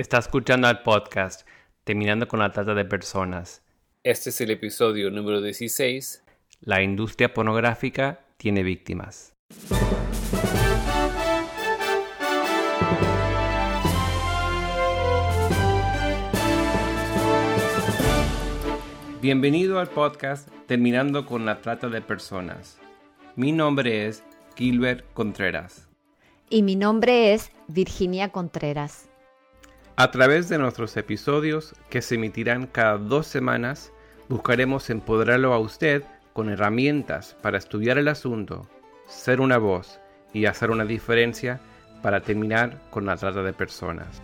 Está escuchando al podcast Terminando con la Trata de Personas. Este es el episodio número 16. La industria pornográfica tiene víctimas. Bienvenido al podcast Terminando con la Trata de Personas. Mi nombre es Gilbert Contreras. Y mi nombre es Virginia Contreras. A través de nuestros episodios, que se emitirán cada dos semanas, buscaremos empoderarlo a usted con herramientas para estudiar el asunto, ser una voz y hacer una diferencia para terminar con la trata de personas.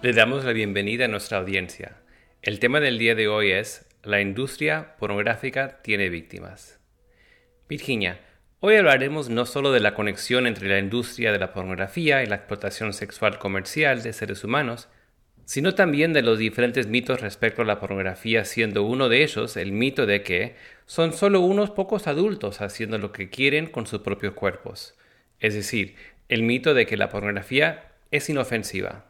Le damos la bienvenida a nuestra audiencia. El tema del día de hoy es La industria pornográfica tiene víctimas. Virginia, Hoy hablaremos no solo de la conexión entre la industria de la pornografía y la explotación sexual comercial de seres humanos, sino también de los diferentes mitos respecto a la pornografía, siendo uno de ellos el mito de que son solo unos pocos adultos haciendo lo que quieren con sus propios cuerpos, es decir, el mito de que la pornografía es inofensiva.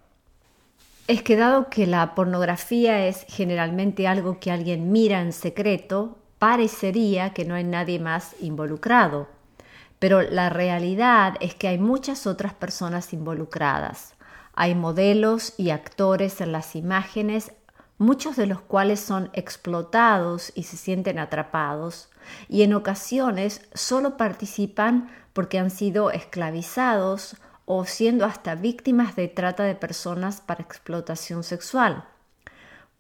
Es que dado que la pornografía es generalmente algo que alguien mira en secreto, parecería que no hay nadie más involucrado pero la realidad es que hay muchas otras personas involucradas. Hay modelos y actores en las imágenes, muchos de los cuales son explotados y se sienten atrapados, y en ocasiones solo participan porque han sido esclavizados o siendo hasta víctimas de trata de personas para explotación sexual.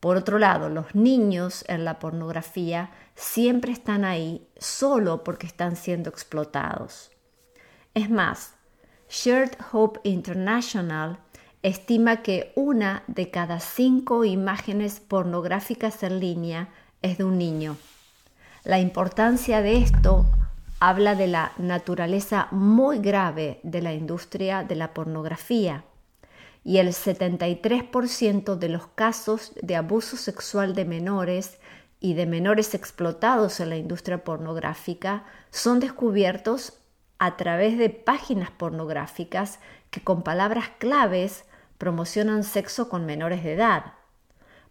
Por otro lado, los niños en la pornografía siempre están ahí solo porque están siendo explotados. Es más, Shared Hope International estima que una de cada cinco imágenes pornográficas en línea es de un niño. La importancia de esto habla de la naturaleza muy grave de la industria de la pornografía y el 73% de los casos de abuso sexual de menores y de menores explotados en la industria pornográfica son descubiertos a través de páginas pornográficas que con palabras claves promocionan sexo con menores de edad.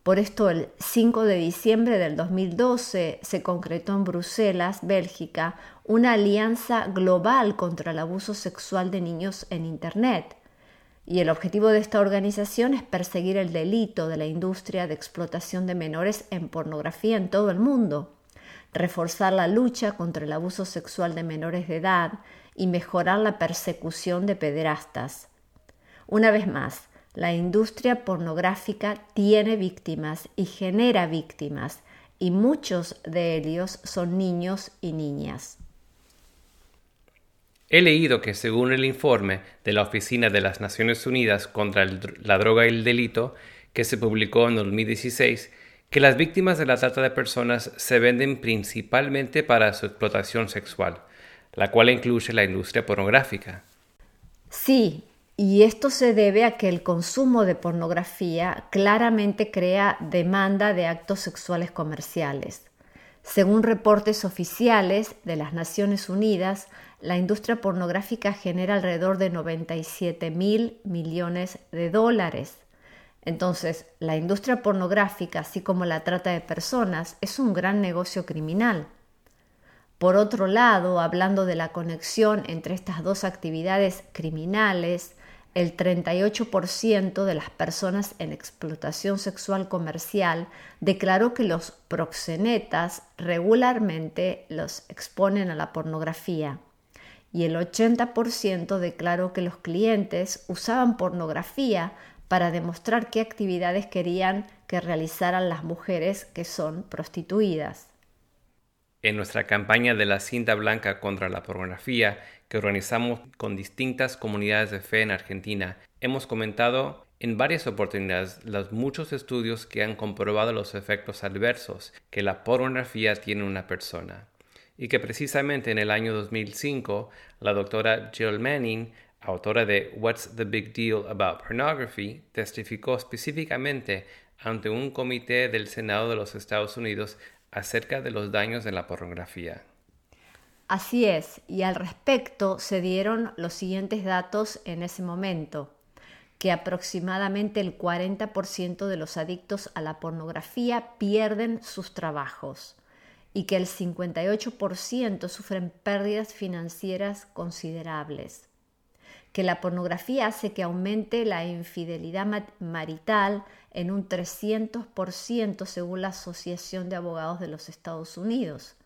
Por esto el 5 de diciembre del 2012 se concretó en Bruselas, Bélgica, una alianza global contra el abuso sexual de niños en Internet y el objetivo de esta organización es perseguir el delito de la industria de explotación de menores en pornografía en todo el mundo, reforzar la lucha contra el abuso sexual de menores de edad y mejorar la persecución de pederastas. Una vez más, la industria pornográfica tiene víctimas y genera víctimas, y muchos de ellos son niños y niñas. He leído que según el informe de la Oficina de las Naciones Unidas contra la Droga y el Delito, que se publicó en 2016, que las víctimas de la trata de personas se venden principalmente para su explotación sexual, la cual incluye la industria pornográfica. Sí, y esto se debe a que el consumo de pornografía claramente crea demanda de actos sexuales comerciales. Según reportes oficiales de las Naciones Unidas, la industria pornográfica genera alrededor de 97 mil millones de dólares. Entonces, la industria pornográfica, así como la trata de personas, es un gran negocio criminal. Por otro lado, hablando de la conexión entre estas dos actividades criminales, el 38% de las personas en explotación sexual comercial declaró que los proxenetas regularmente los exponen a la pornografía y el 80% declaró que los clientes usaban pornografía para demostrar qué actividades querían que realizaran las mujeres que son prostituidas. En nuestra campaña de la cinta blanca contra la pornografía que organizamos con distintas comunidades de fe en Argentina, hemos comentado en varias oportunidades los muchos estudios que han comprobado los efectos adversos que la pornografía tiene en una persona y que precisamente en el año 2005 la doctora Jill Manning, autora de What's the Big Deal About Pornography, testificó específicamente ante un comité del Senado de los Estados Unidos acerca de los daños de la pornografía. Así es, y al respecto se dieron los siguientes datos en ese momento. que aproximadamente el 40% de los adictos a la pornografía pierden sus trabajos y que el 58% sufren pérdidas financieras considerables, que la pornografía hace que aumente la infidelidad marital en un 300% según la Asociación de Abogados de los Estados Unidos,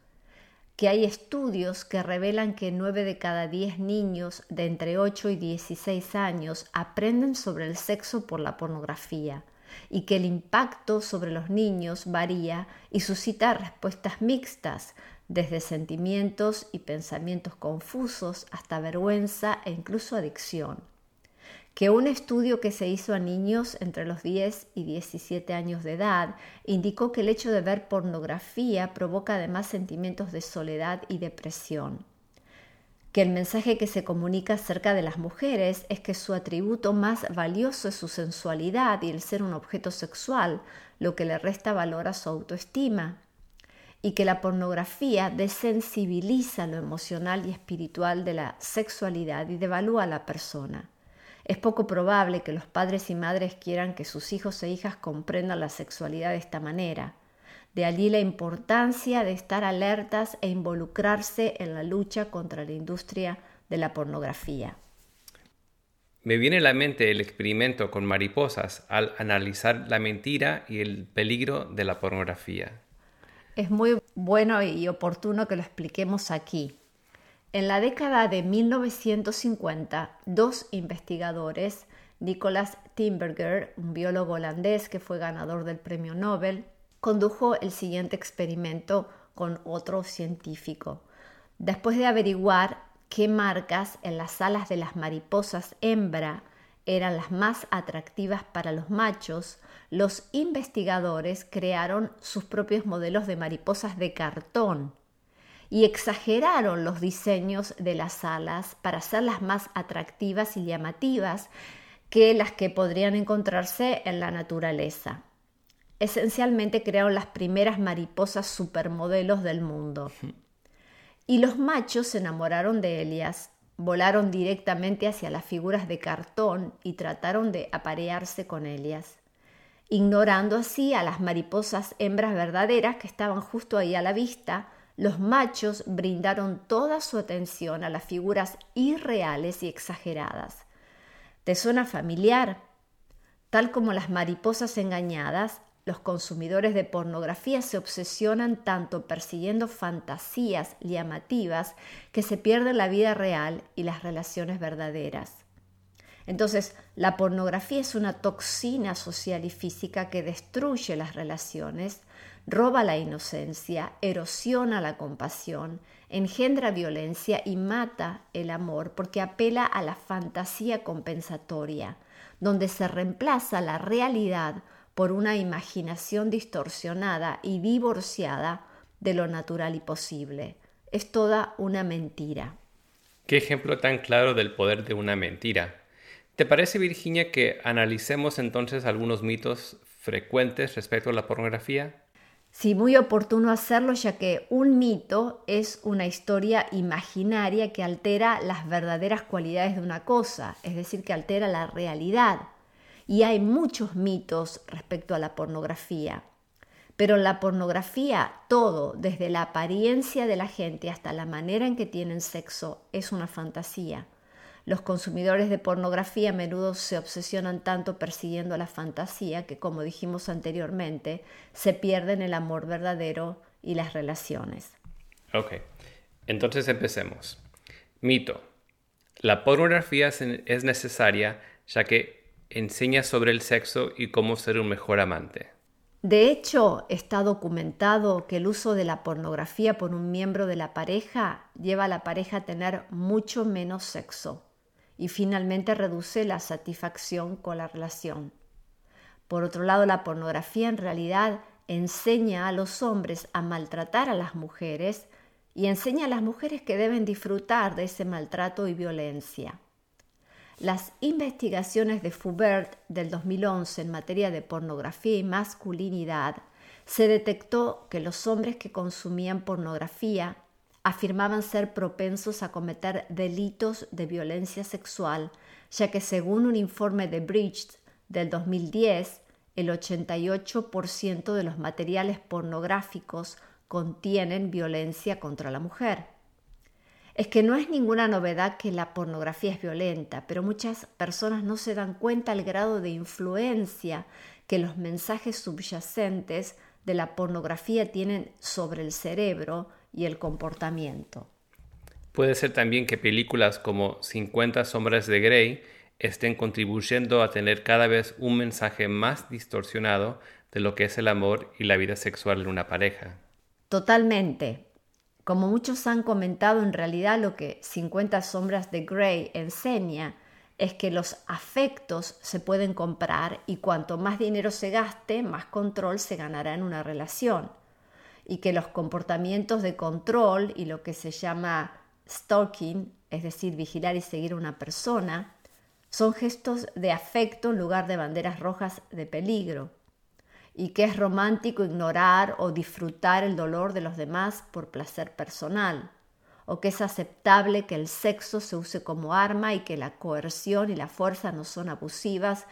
que hay estudios que revelan que 9 de cada 10 niños de entre 8 y 16 años aprenden sobre el sexo por la pornografía y que el impacto sobre los niños varía y suscita respuestas mixtas, desde sentimientos y pensamientos confusos hasta vergüenza e incluso adicción. Que un estudio que se hizo a niños entre los 10 y 17 años de edad indicó que el hecho de ver pornografía provoca además sentimientos de soledad y depresión que el mensaje que se comunica acerca de las mujeres es que su atributo más valioso es su sensualidad y el ser un objeto sexual, lo que le resta valor a su autoestima, y que la pornografía desensibiliza lo emocional y espiritual de la sexualidad y devalúa a la persona. Es poco probable que los padres y madres quieran que sus hijos e hijas comprendan la sexualidad de esta manera. De allí la importancia de estar alertas e involucrarse en la lucha contra la industria de la pornografía. Me viene a la mente el experimento con mariposas al analizar la mentira y el peligro de la pornografía. Es muy bueno y oportuno que lo expliquemos aquí. En la década de 1950, dos investigadores, Nicholas Timberger, un biólogo holandés que fue ganador del premio Nobel, condujo el siguiente experimento con otro científico. Después de averiguar qué marcas en las alas de las mariposas hembra eran las más atractivas para los machos, los investigadores crearon sus propios modelos de mariposas de cartón y exageraron los diseños de las alas para hacerlas más atractivas y llamativas que las que podrían encontrarse en la naturaleza esencialmente crearon las primeras mariposas supermodelos del mundo. Y los machos se enamoraron de ellas, volaron directamente hacia las figuras de cartón y trataron de aparearse con ellas, ignorando así a las mariposas hembras verdaderas que estaban justo ahí a la vista. Los machos brindaron toda su atención a las figuras irreales y exageradas. ¿Te suena familiar? Tal como las mariposas engañadas, los consumidores de pornografía se obsesionan tanto persiguiendo fantasías llamativas que se pierden la vida real y las relaciones verdaderas. Entonces, la pornografía es una toxina social y física que destruye las relaciones, roba la inocencia, erosiona la compasión, engendra violencia y mata el amor porque apela a la fantasía compensatoria, donde se reemplaza la realidad por una imaginación distorsionada y divorciada de lo natural y posible. Es toda una mentira. Qué ejemplo tan claro del poder de una mentira. ¿Te parece, Virginia, que analicemos entonces algunos mitos frecuentes respecto a la pornografía? Sí, muy oportuno hacerlo ya que un mito es una historia imaginaria que altera las verdaderas cualidades de una cosa, es decir, que altera la realidad y hay muchos mitos respecto a la pornografía. Pero la pornografía, todo, desde la apariencia de la gente hasta la manera en que tienen sexo, es una fantasía. Los consumidores de pornografía a menudo se obsesionan tanto persiguiendo la fantasía que, como dijimos anteriormente, se pierden el amor verdadero y las relaciones. Ok, entonces empecemos. Mito. La pornografía es necesaria ya que enseña sobre el sexo y cómo ser un mejor amante. De hecho, está documentado que el uso de la pornografía por un miembro de la pareja lleva a la pareja a tener mucho menos sexo y finalmente reduce la satisfacción con la relación. Por otro lado, la pornografía en realidad enseña a los hombres a maltratar a las mujeres y enseña a las mujeres que deben disfrutar de ese maltrato y violencia. Las investigaciones de Fubert del 2011 en materia de pornografía y masculinidad se detectó que los hombres que consumían pornografía afirmaban ser propensos a cometer delitos de violencia sexual ya que según un informe de Bridge del 2010, el 88% de los materiales pornográficos contienen violencia contra la mujer. Es que no es ninguna novedad que la pornografía es violenta, pero muchas personas no se dan cuenta del grado de influencia que los mensajes subyacentes de la pornografía tienen sobre el cerebro y el comportamiento. Puede ser también que películas como 50 sombras de Grey estén contribuyendo a tener cada vez un mensaje más distorsionado de lo que es el amor y la vida sexual en una pareja. Totalmente. Como muchos han comentado, en realidad lo que 50 sombras de Grey enseña es que los afectos se pueden comprar y cuanto más dinero se gaste, más control se ganará en una relación. Y que los comportamientos de control y lo que se llama stalking, es decir, vigilar y seguir a una persona, son gestos de afecto en lugar de banderas rojas de peligro, y que es romántico ignorar o disfrutar el dolor de los demás por placer personal, o que es aceptable que el sexo se use como arma y que la coerción y la fuerza no son abusivas,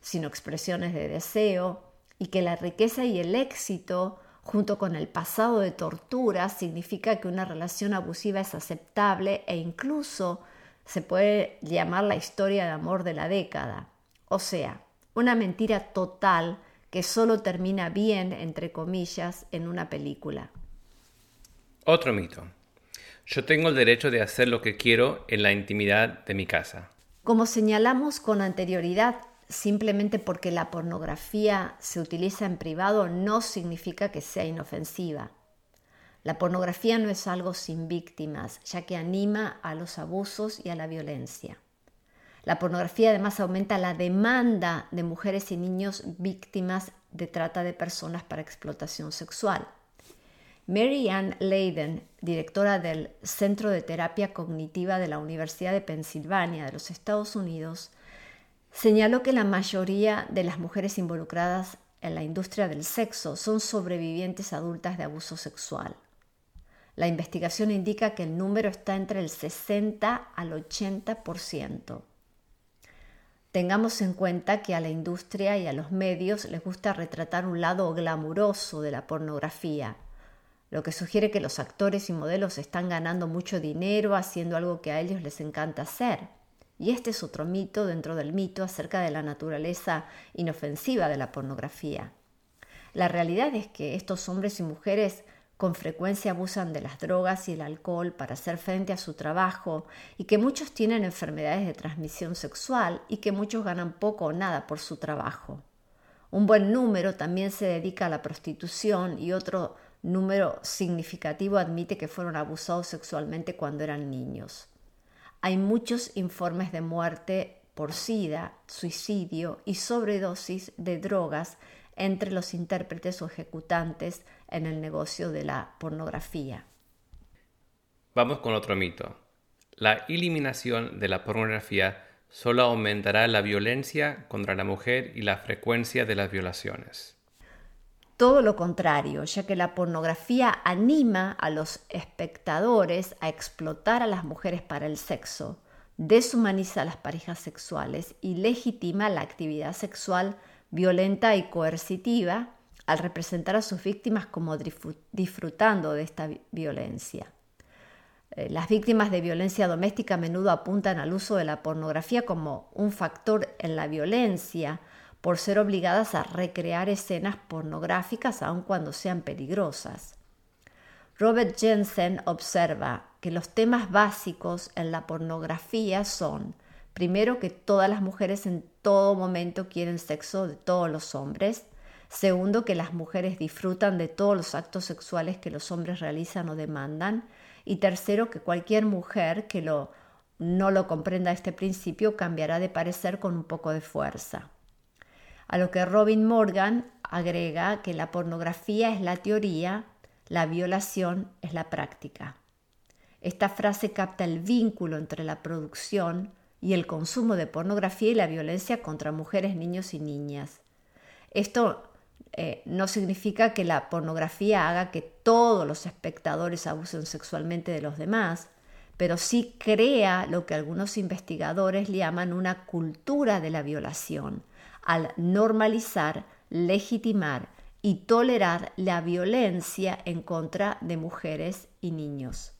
sino expresiones de deseo, y que la riqueza y el éxito, junto con el pasado de tortura, significa que una relación abusiva es aceptable e incluso se puede llamar la historia de amor de la década. O sea, una mentira total que solo termina bien, entre comillas, en una película. Otro mito. Yo tengo el derecho de hacer lo que quiero en la intimidad de mi casa. Como señalamos con anterioridad, simplemente porque la pornografía se utiliza en privado no significa que sea inofensiva. La pornografía no es algo sin víctimas, ya que anima a los abusos y a la violencia. La pornografía además aumenta la demanda de mujeres y niños víctimas de trata de personas para explotación sexual. Mary Ann Leiden, directora del Centro de Terapia Cognitiva de la Universidad de Pensilvania de los Estados Unidos, señaló que la mayoría de las mujeres involucradas en la industria del sexo son sobrevivientes adultas de abuso sexual. La investigación indica que el número está entre el 60 al 80%. Tengamos en cuenta que a la industria y a los medios les gusta retratar un lado glamuroso de la pornografía, lo que sugiere que los actores y modelos están ganando mucho dinero haciendo algo que a ellos les encanta hacer. Y este es otro mito dentro del mito acerca de la naturaleza inofensiva de la pornografía. La realidad es que estos hombres y mujeres con frecuencia abusan de las drogas y el alcohol para hacer frente a su trabajo y que muchos tienen enfermedades de transmisión sexual y que muchos ganan poco o nada por su trabajo. Un buen número también se dedica a la prostitución y otro número significativo admite que fueron abusados sexualmente cuando eran niños. Hay muchos informes de muerte por sida, suicidio y sobredosis de drogas entre los intérpretes o ejecutantes en el negocio de la pornografía. Vamos con otro mito. La eliminación de la pornografía solo aumentará la violencia contra la mujer y la frecuencia de las violaciones. Todo lo contrario, ya que la pornografía anima a los espectadores a explotar a las mujeres para el sexo, deshumaniza a las parejas sexuales y legitima la actividad sexual violenta y coercitiva al representar a sus víctimas como disfrutando de esta violencia. Eh, las víctimas de violencia doméstica a menudo apuntan al uso de la pornografía como un factor en la violencia por ser obligadas a recrear escenas pornográficas aun cuando sean peligrosas. Robert Jensen observa que los temas básicos en la pornografía son Primero, que todas las mujeres en todo momento quieren sexo de todos los hombres. Segundo, que las mujeres disfrutan de todos los actos sexuales que los hombres realizan o demandan. Y tercero, que cualquier mujer que no lo comprenda este principio cambiará de parecer con un poco de fuerza. A lo que Robin Morgan agrega que la pornografía es la teoría, la violación es la práctica. Esta frase capta el vínculo entre la producción, y el consumo de pornografía y la violencia contra mujeres, niños y niñas. Esto eh, no significa que la pornografía haga que todos los espectadores abusen sexualmente de los demás, pero sí crea lo que algunos investigadores llaman una cultura de la violación, al normalizar, legitimar y tolerar la violencia en contra de mujeres y niños.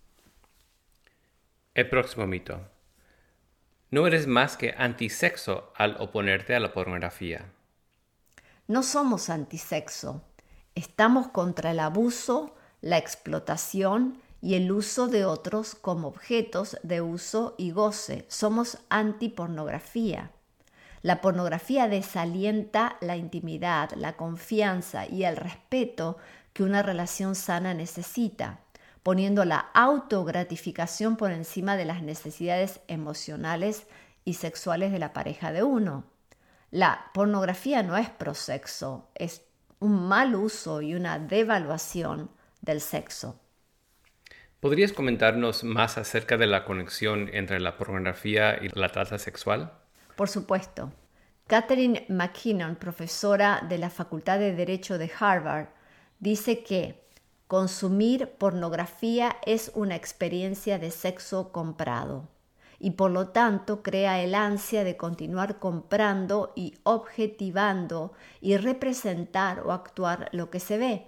El próximo mito. No eres más que antisexo al oponerte a la pornografía. No somos antisexo. Estamos contra el abuso, la explotación y el uso de otros como objetos de uso y goce. Somos antipornografía. La pornografía desalienta la intimidad, la confianza y el respeto que una relación sana necesita, poniendo la autogratificación por encima de las necesidades emocionales y sexuales de la pareja de uno. La pornografía no es prosexo, es un mal uso y una devaluación del sexo. ¿Podrías comentarnos más acerca de la conexión entre la pornografía y la trata sexual? Por supuesto. Catherine McKinnon, profesora de la Facultad de Derecho de Harvard, dice que consumir pornografía es una experiencia de sexo comprado y por lo tanto crea el ansia de continuar comprando y objetivando y representar o actuar lo que se ve.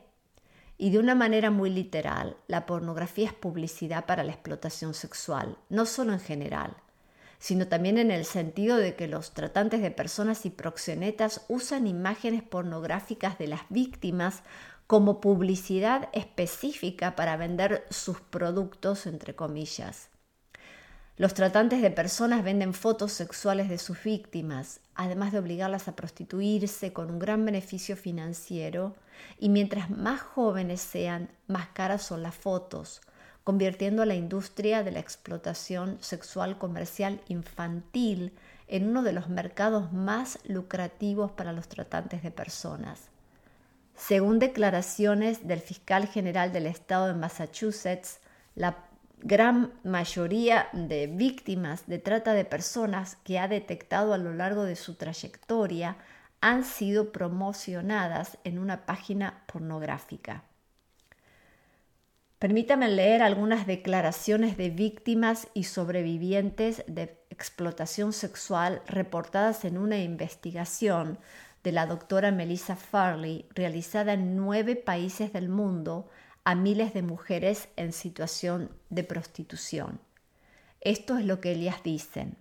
Y de una manera muy literal, la pornografía es publicidad para la explotación sexual, no solo en general, sino también en el sentido de que los tratantes de personas y proxenetas usan imágenes pornográficas de las víctimas como publicidad específica para vender sus productos, entre comillas. Los tratantes de personas venden fotos sexuales de sus víctimas, además de obligarlas a prostituirse con un gran beneficio financiero, y mientras más jóvenes sean, más caras son las fotos, convirtiendo a la industria de la explotación sexual comercial infantil en uno de los mercados más lucrativos para los tratantes de personas. Según declaraciones del fiscal general del estado de Massachusetts, la gran mayoría de víctimas de trata de personas que ha detectado a lo largo de su trayectoria han sido promocionadas en una página pornográfica. Permítame leer algunas declaraciones de víctimas y sobrevivientes de explotación sexual reportadas en una investigación de la doctora Melissa Farley realizada en nueve países del mundo a miles de mujeres en situación de prostitución. Esto es lo que ellas dicen.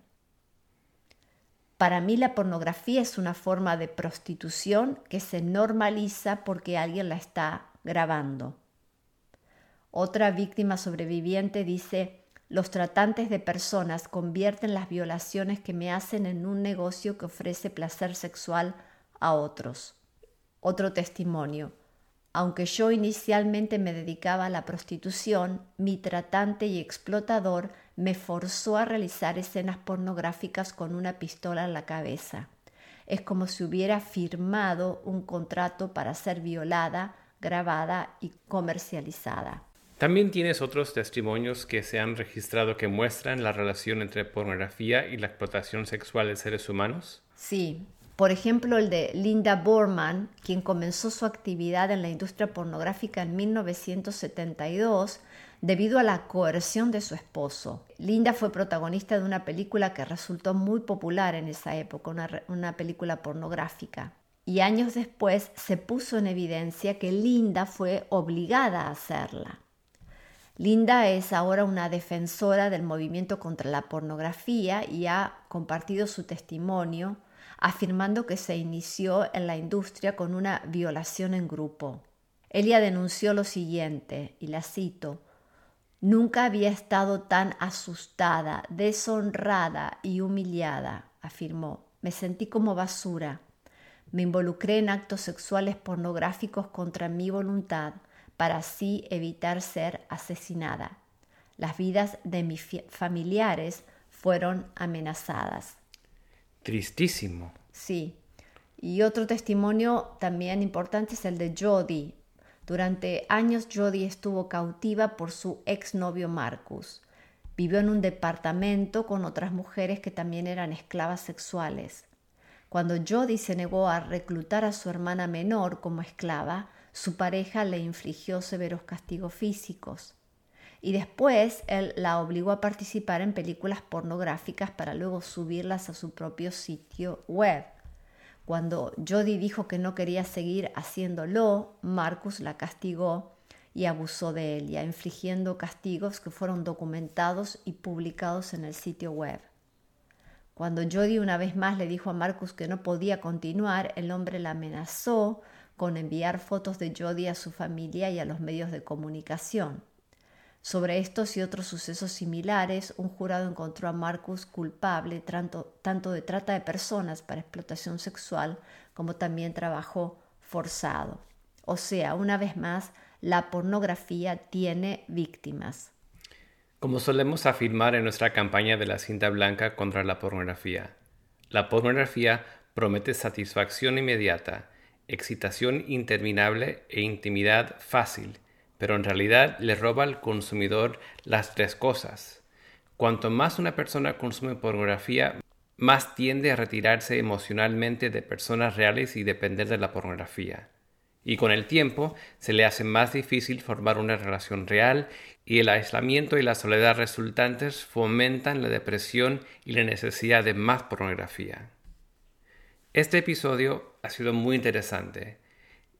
Para mí la pornografía es una forma de prostitución que se normaliza porque alguien la está grabando. Otra víctima sobreviviente dice, los tratantes de personas convierten las violaciones que me hacen en un negocio que ofrece placer sexual a otros. Otro testimonio. Aunque yo inicialmente me dedicaba a la prostitución, mi tratante y explotador me forzó a realizar escenas pornográficas con una pistola en la cabeza. Es como si hubiera firmado un contrato para ser violada, grabada y comercializada. También tienes otros testimonios que se han registrado que muestran la relación entre pornografía y la explotación sexual de seres humanos. Sí, por ejemplo el de Linda Borman, quien comenzó su actividad en la industria pornográfica en 1972 debido a la coerción de su esposo. Linda fue protagonista de una película que resultó muy popular en esa época, una, una película pornográfica. Y años después se puso en evidencia que Linda fue obligada a hacerla. Linda es ahora una defensora del movimiento contra la pornografía y ha compartido su testimonio afirmando que se inició en la industria con una violación en grupo. Ella denunció lo siguiente, y la cito, Nunca había estado tan asustada, deshonrada y humillada, afirmó. Me sentí como basura. Me involucré en actos sexuales pornográficos contra mi voluntad para así evitar ser asesinada. Las vidas de mis familiares fueron amenazadas. Tristísimo. Sí. Y otro testimonio también importante es el de Jody. Durante años Jody estuvo cautiva por su exnovio Marcus. Vivió en un departamento con otras mujeres que también eran esclavas sexuales. Cuando Jody se negó a reclutar a su hermana menor como esclava, su pareja le infligió severos castigos físicos. y después él la obligó a participar en películas pornográficas para luego subirlas a su propio sitio web. Cuando Jody dijo que no quería seguir haciéndolo, Marcus la castigó y abusó de ella, infligiendo castigos que fueron documentados y publicados en el sitio web. Cuando Jody una vez más le dijo a Marcus que no podía continuar, el hombre la amenazó con enviar fotos de Jody a su familia y a los medios de comunicación. Sobre estos y otros sucesos similares, un jurado encontró a Marcus culpable tanto, tanto de trata de personas para explotación sexual como también trabajo forzado. O sea, una vez más, la pornografía tiene víctimas. Como solemos afirmar en nuestra campaña de la cinta blanca contra la pornografía, la pornografía promete satisfacción inmediata, excitación interminable e intimidad fácil, pero en realidad le roba al consumidor las tres cosas. Cuanto más una persona consume pornografía, más tiende a retirarse emocionalmente de personas reales y depender de la pornografía y con el tiempo se le hace más difícil formar una relación real y el aislamiento y la soledad resultantes fomentan la depresión y la necesidad de más pornografía. Este episodio ha sido muy interesante.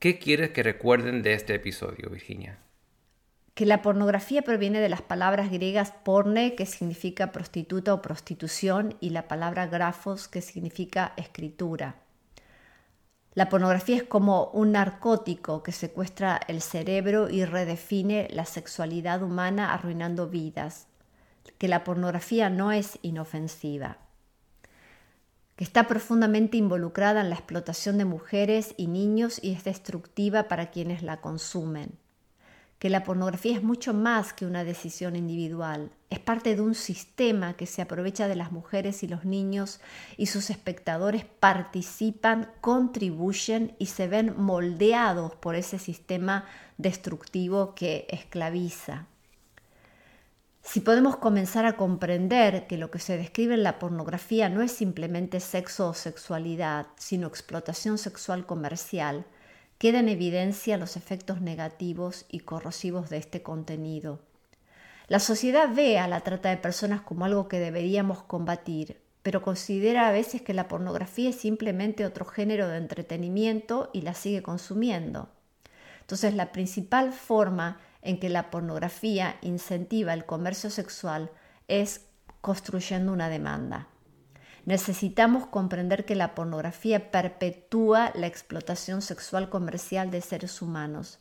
¿Qué quieres que recuerden de este episodio, Virginia? Que la pornografía proviene de las palabras griegas porne, que significa prostituta o prostitución, y la palabra grafos, que significa escritura. La pornografía es como un narcótico que secuestra el cerebro y redefine la sexualidad humana arruinando vidas. Que la pornografía no es inofensiva. Que está profundamente involucrada en la explotación de mujeres y niños y es destructiva para quienes la consumen que la pornografía es mucho más que una decisión individual, es parte de un sistema que se aprovecha de las mujeres y los niños y sus espectadores participan, contribuyen y se ven moldeados por ese sistema destructivo que esclaviza. Si podemos comenzar a comprender que lo que se describe en la pornografía no es simplemente sexo o sexualidad, sino explotación sexual comercial, queda en evidencia los efectos negativos y corrosivos de este contenido. La sociedad ve a la trata de personas como algo que deberíamos combatir, pero considera a veces que la pornografía es simplemente otro género de entretenimiento y la sigue consumiendo. Entonces, la principal forma en que la pornografía incentiva el comercio sexual es construyendo una demanda. Necesitamos comprender que la pornografía perpetúa la explotación sexual comercial de seres humanos,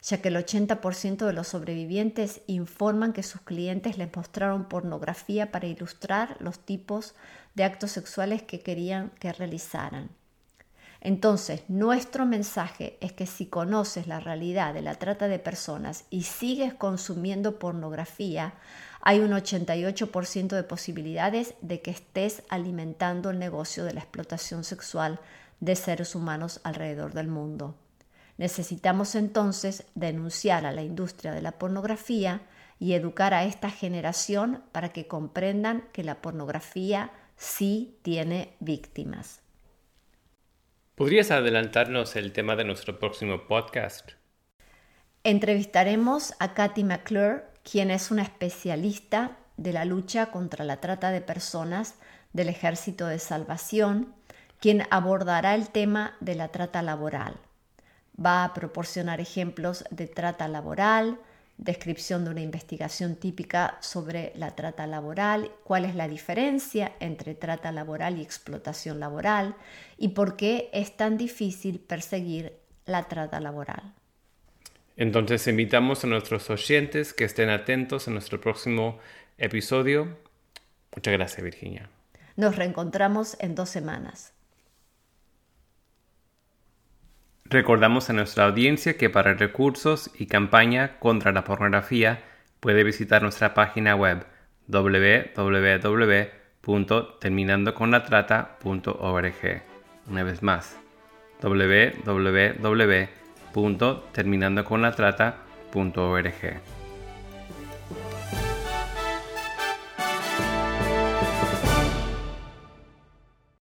ya que el 80% de los sobrevivientes informan que sus clientes les mostraron pornografía para ilustrar los tipos de actos sexuales que querían que realizaran. Entonces, nuestro mensaje es que si conoces la realidad de la trata de personas y sigues consumiendo pornografía, hay un 88% de posibilidades de que estés alimentando el negocio de la explotación sexual de seres humanos alrededor del mundo. Necesitamos entonces denunciar a la industria de la pornografía y educar a esta generación para que comprendan que la pornografía sí tiene víctimas. ¿Podrías adelantarnos el tema de nuestro próximo podcast? Entrevistaremos a Kathy McClure, quien es una especialista de la lucha contra la trata de personas del Ejército de Salvación, quien abordará el tema de la trata laboral. Va a proporcionar ejemplos de trata laboral, descripción de una investigación típica sobre la trata laboral, cuál es la diferencia entre trata laboral y explotación laboral y por qué es tan difícil perseguir la trata laboral. Entonces invitamos a nuestros oyentes que estén atentos a nuestro próximo episodio. Muchas gracias, Virginia. Nos reencontramos en dos semanas. Recordamos a nuestra audiencia que para recursos y campaña contra la pornografía puede visitar nuestra página web www.terminandoconlatrata.org. Una vez más, www